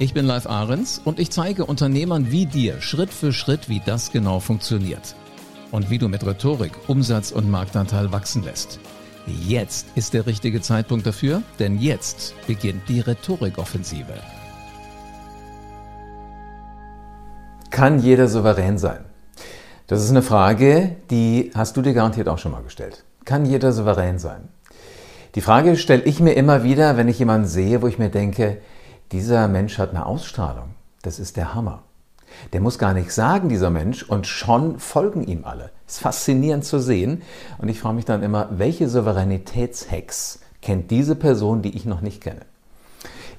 Ich bin Live Ahrens und ich zeige Unternehmern wie dir Schritt für Schritt, wie das genau funktioniert. Und wie du mit Rhetorik Umsatz und Marktanteil wachsen lässt. Jetzt ist der richtige Zeitpunkt dafür, denn jetzt beginnt die Rhetorikoffensive. Kann jeder souverän sein? Das ist eine Frage, die hast du dir garantiert auch schon mal gestellt. Kann jeder souverän sein? Die Frage stelle ich mir immer wieder, wenn ich jemanden sehe, wo ich mir denke, dieser Mensch hat eine Ausstrahlung. Das ist der Hammer. Der muss gar nichts sagen, dieser Mensch, und schon folgen ihm alle. Ist faszinierend zu sehen. Und ich frage mich dann immer, welche Souveränitätshacks kennt diese Person, die ich noch nicht kenne?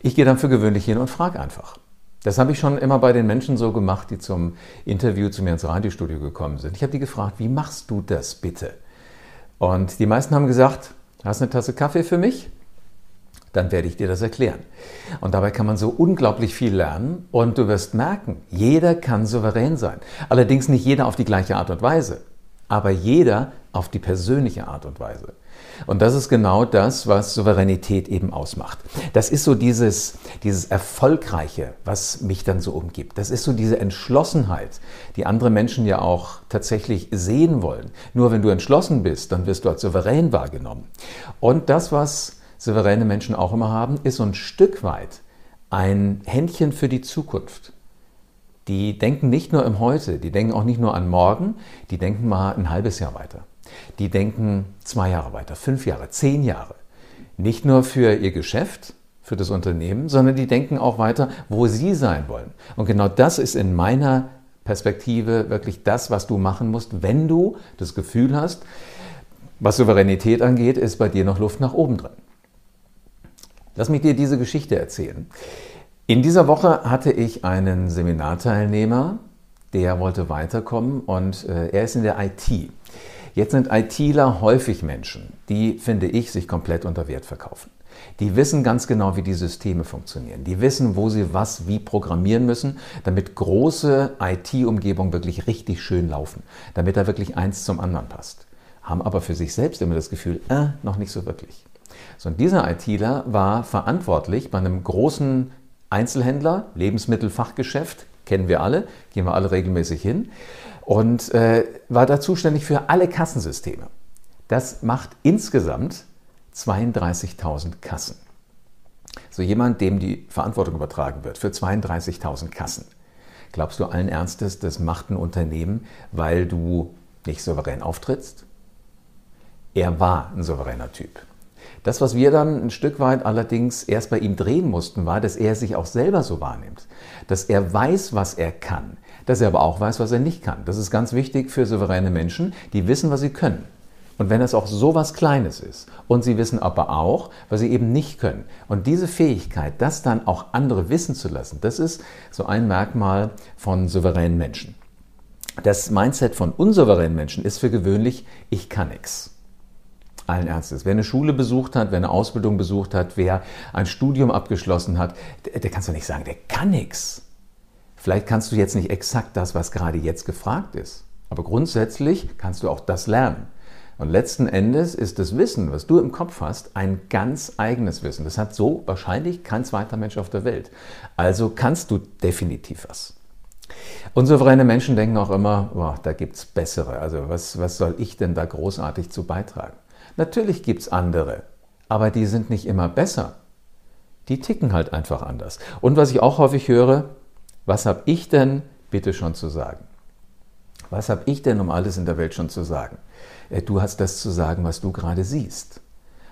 Ich gehe dann für gewöhnlich hin und frage einfach. Das habe ich schon immer bei den Menschen so gemacht, die zum Interview zu mir ins Radiostudio gekommen sind. Ich habe die gefragt, wie machst du das bitte? Und die meisten haben gesagt, hast eine Tasse Kaffee für mich? Dann werde ich dir das erklären. Und dabei kann man so unglaublich viel lernen und du wirst merken, jeder kann souverän sein. Allerdings nicht jeder auf die gleiche Art und Weise, aber jeder auf die persönliche Art und Weise. Und das ist genau das, was Souveränität eben ausmacht. Das ist so dieses, dieses Erfolgreiche, was mich dann so umgibt. Das ist so diese Entschlossenheit, die andere Menschen ja auch tatsächlich sehen wollen. Nur wenn du entschlossen bist, dann wirst du als souverän wahrgenommen. Und das, was souveräne Menschen auch immer haben, ist so ein Stück weit ein Händchen für die Zukunft. Die denken nicht nur im Heute, die denken auch nicht nur an morgen, die denken mal ein halbes Jahr weiter. Die denken zwei Jahre weiter, fünf Jahre, zehn Jahre. Nicht nur für ihr Geschäft, für das Unternehmen, sondern die denken auch weiter, wo sie sein wollen. Und genau das ist in meiner Perspektive wirklich das, was du machen musst, wenn du das Gefühl hast, was Souveränität angeht, ist bei dir noch Luft nach oben drin. Lass mich dir diese Geschichte erzählen. In dieser Woche hatte ich einen Seminarteilnehmer, der wollte weiterkommen und äh, er ist in der IT. Jetzt sind ITler häufig Menschen, die, finde ich, sich komplett unter Wert verkaufen. Die wissen ganz genau, wie die Systeme funktionieren. Die wissen, wo sie was wie programmieren müssen, damit große IT-Umgebungen wirklich richtig schön laufen, damit da wirklich eins zum anderen passt. Haben aber für sich selbst immer das Gefühl, äh, noch nicht so wirklich. So, und dieser ITler war verantwortlich bei einem großen Einzelhändler, Lebensmittelfachgeschäft, kennen wir alle, gehen wir alle regelmäßig hin, und äh, war da zuständig für alle Kassensysteme. Das macht insgesamt 32.000 Kassen. So jemand, dem die Verantwortung übertragen wird für 32.000 Kassen. Glaubst du allen Ernstes, das macht ein Unternehmen, weil du nicht souverän auftrittst? Er war ein souveräner Typ. Das, was wir dann ein Stück weit allerdings erst bei ihm drehen mussten, war, dass er sich auch selber so wahrnimmt. Dass er weiß, was er kann. Dass er aber auch weiß, was er nicht kann. Das ist ganz wichtig für souveräne Menschen, die wissen, was sie können. Und wenn es auch so was Kleines ist und sie wissen aber auch, was sie eben nicht können. Und diese Fähigkeit, das dann auch andere wissen zu lassen, das ist so ein Merkmal von souveränen Menschen. Das Mindset von unsouveränen Menschen ist für gewöhnlich, ich kann nichts allen Ernstes. Wer eine Schule besucht hat, wer eine Ausbildung besucht hat, wer ein Studium abgeschlossen hat, der, der kannst du nicht sagen, der kann nichts. Vielleicht kannst du jetzt nicht exakt das, was gerade jetzt gefragt ist. Aber grundsätzlich kannst du auch das lernen. Und letzten Endes ist das Wissen, was du im Kopf hast, ein ganz eigenes Wissen. Das hat so wahrscheinlich kein zweiter Mensch auf der Welt. Also kannst du definitiv was. Unsouveräne Menschen denken auch immer, boah, da gibt es bessere. Also was, was soll ich denn da großartig zu beitragen? Natürlich gibt es andere, aber die sind nicht immer besser. Die ticken halt einfach anders. Und was ich auch häufig höre, was habe ich denn bitte schon zu sagen? Was habe ich denn um alles in der Welt schon zu sagen? Äh, du hast das zu sagen, was du gerade siehst.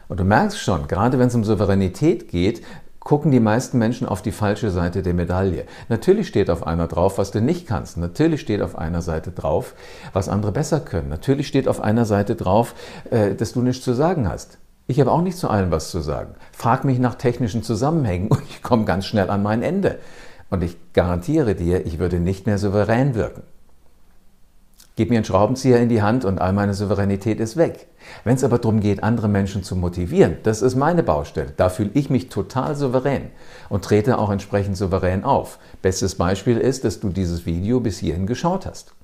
Und du merkst schon, gerade wenn es um Souveränität geht, gucken die meisten Menschen auf die falsche Seite der Medaille. Natürlich steht auf einer drauf, was du nicht kannst. Natürlich steht auf einer Seite drauf, was andere besser können. Natürlich steht auf einer Seite drauf, äh, dass du nichts zu sagen hast. Ich habe auch nicht zu allem was zu sagen. Frag mich nach technischen Zusammenhängen und ich komme ganz schnell an mein Ende. Und ich garantiere dir, ich würde nicht mehr souverän wirken. Gib mir einen Schraubenzieher in die Hand und all meine Souveränität ist weg. Wenn es aber darum geht, andere Menschen zu motivieren, das ist meine Baustelle. Da fühle ich mich total souverän und trete auch entsprechend souverän auf. Bestes Beispiel ist, dass du dieses Video bis hierhin geschaut hast.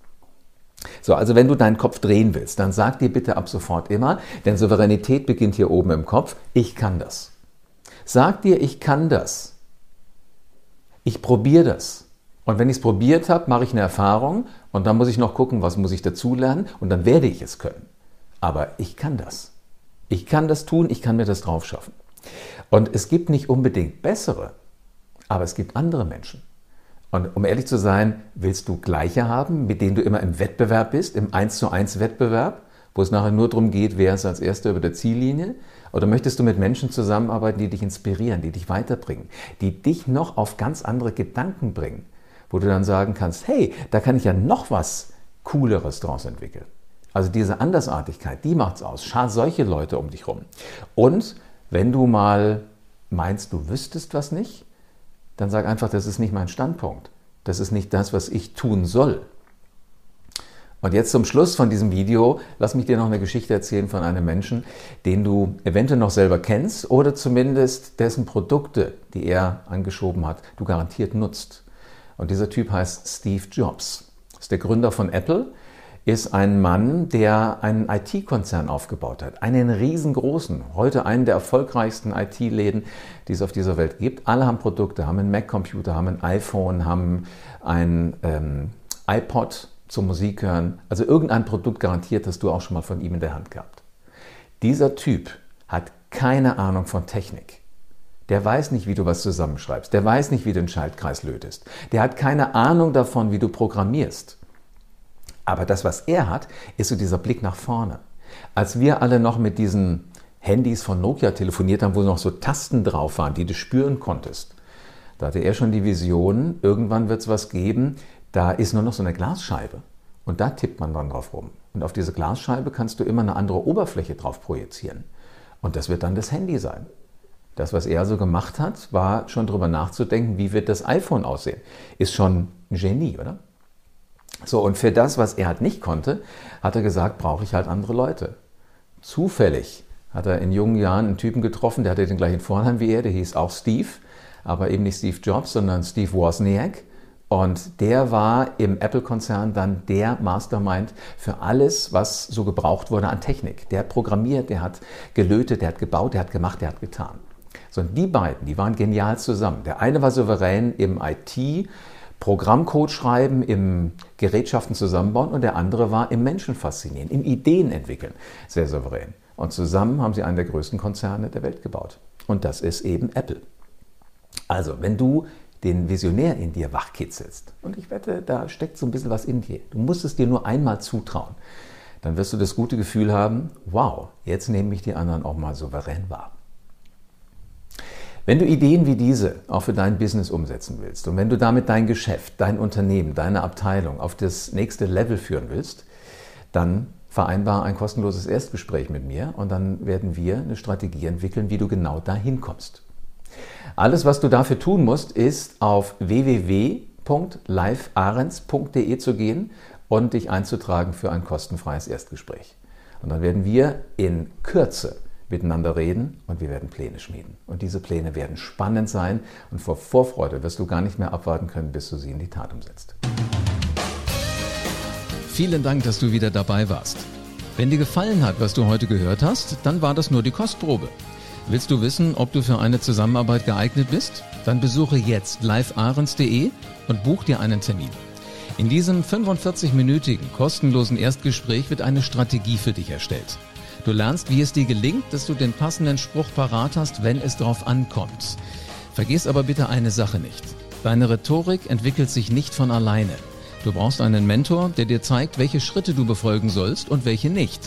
So, also wenn du deinen Kopf drehen willst, dann sag dir bitte ab sofort immer, denn Souveränität beginnt hier oben im Kopf, ich kann das. Sag dir, ich kann das. Ich probiere das. Und wenn ich es probiert habe, mache ich eine Erfahrung und dann muss ich noch gucken, was muss ich dazulernen und dann werde ich es können. Aber ich kann das. Ich kann das tun, ich kann mir das drauf schaffen. Und es gibt nicht unbedingt bessere, aber es gibt andere Menschen. Und um ehrlich zu sein, willst du gleiche haben, mit denen du immer im Wettbewerb bist, im 1 zu 1 Wettbewerb, wo es nachher nur darum geht, wer ist als Erster über der Ziellinie? Oder möchtest du mit Menschen zusammenarbeiten, die dich inspirieren, die dich weiterbringen, die dich noch auf ganz andere Gedanken bringen, wo du dann sagen kannst, hey, da kann ich ja noch was Cooleres draus entwickeln. Also diese Andersartigkeit, die macht's aus. Schar solche Leute um dich rum. Und wenn du mal meinst, du wüsstest was nicht, dann sag einfach, das ist nicht mein Standpunkt. Das ist nicht das, was ich tun soll. Und jetzt zum Schluss von diesem Video, lass mich dir noch eine Geschichte erzählen von einem Menschen, den du eventuell noch selber kennst oder zumindest dessen Produkte, die er angeschoben hat, du garantiert nutzt. Und dieser Typ heißt Steve Jobs. ist der Gründer von Apple ist ein Mann, der einen IT-Konzern aufgebaut hat. Einen riesengroßen, heute einen der erfolgreichsten IT-Läden, die es auf dieser Welt gibt. Alle haben Produkte, haben einen Mac-Computer, haben ein iPhone, haben ein ähm, iPod zum Musik hören. Also irgendein Produkt garantiert hast du auch schon mal von ihm in der Hand gehabt. Dieser Typ hat keine Ahnung von Technik. Der weiß nicht, wie du was zusammenschreibst. Der weiß nicht, wie du einen Schaltkreis lötest. Der hat keine Ahnung davon, wie du programmierst. Aber das, was er hat, ist so dieser Blick nach vorne. Als wir alle noch mit diesen Handys von Nokia telefoniert haben, wo noch so Tasten drauf waren, die du spüren konntest, da hatte er schon die Vision, irgendwann wird es was geben, da ist nur noch so eine Glasscheibe. Und da tippt man dann drauf rum. Und auf diese Glasscheibe kannst du immer eine andere Oberfläche drauf projizieren. Und das wird dann das Handy sein. Das, was er so gemacht hat, war schon darüber nachzudenken, wie wird das iPhone aussehen. Ist schon ein Genie, oder? So, und für das, was er halt nicht konnte, hat er gesagt, brauche ich halt andere Leute. Zufällig hat er in jungen Jahren einen Typen getroffen, der hatte den gleichen Vornamen wie er, der hieß auch Steve, aber eben nicht Steve Jobs, sondern Steve Wozniak. Und der war im Apple-Konzern dann der Mastermind für alles, was so gebraucht wurde an Technik. Der programmiert, der hat gelötet, der hat gebaut, der hat gemacht, der hat getan. So, und die beiden, die waren genial zusammen. Der eine war souverän im IT, Programmcode schreiben, im Gerätschaften zusammenbauen und der andere war im Menschen faszinieren, im Ideen entwickeln. Sehr souverän. Und zusammen haben sie einen der größten Konzerne der Welt gebaut. Und das ist eben Apple. Also, wenn du den Visionär in dir wachkitzelst, und ich wette, da steckt so ein bisschen was in dir, du musst es dir nur einmal zutrauen, dann wirst du das gute Gefühl haben, wow, jetzt nehme ich die anderen auch mal souverän wahr. Wenn du Ideen wie diese auch für dein Business umsetzen willst und wenn du damit dein Geschäft, dein Unternehmen, deine Abteilung auf das nächste Level führen willst, dann vereinbar ein kostenloses Erstgespräch mit mir und dann werden wir eine Strategie entwickeln, wie du genau dahin kommst. Alles, was du dafür tun musst, ist auf www.livearens.de zu gehen und dich einzutragen für ein kostenfreies Erstgespräch. Und dann werden wir in Kürze miteinander reden und wir werden Pläne schmieden. Und diese Pläne werden spannend sein und vor Vorfreude wirst du gar nicht mehr abwarten können, bis du sie in die Tat umsetzt. Vielen Dank, dass du wieder dabei warst. Wenn dir gefallen hat, was du heute gehört hast, dann war das nur die Kostprobe. Willst du wissen, ob du für eine Zusammenarbeit geeignet bist? Dann besuche jetzt livearens.de und buch dir einen Termin. In diesem 45-minütigen kostenlosen Erstgespräch wird eine Strategie für dich erstellt. Du lernst, wie es dir gelingt, dass du den passenden Spruch parat hast, wenn es drauf ankommt. Vergiss aber bitte eine Sache nicht. Deine Rhetorik entwickelt sich nicht von alleine. Du brauchst einen Mentor, der dir zeigt, welche Schritte du befolgen sollst und welche nicht.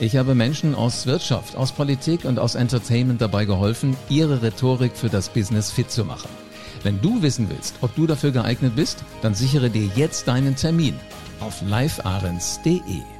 Ich habe Menschen aus Wirtschaft, aus Politik und aus Entertainment dabei geholfen, ihre Rhetorik für das Business fit zu machen. Wenn du wissen willst, ob du dafür geeignet bist, dann sichere dir jetzt deinen Termin auf livearens.de.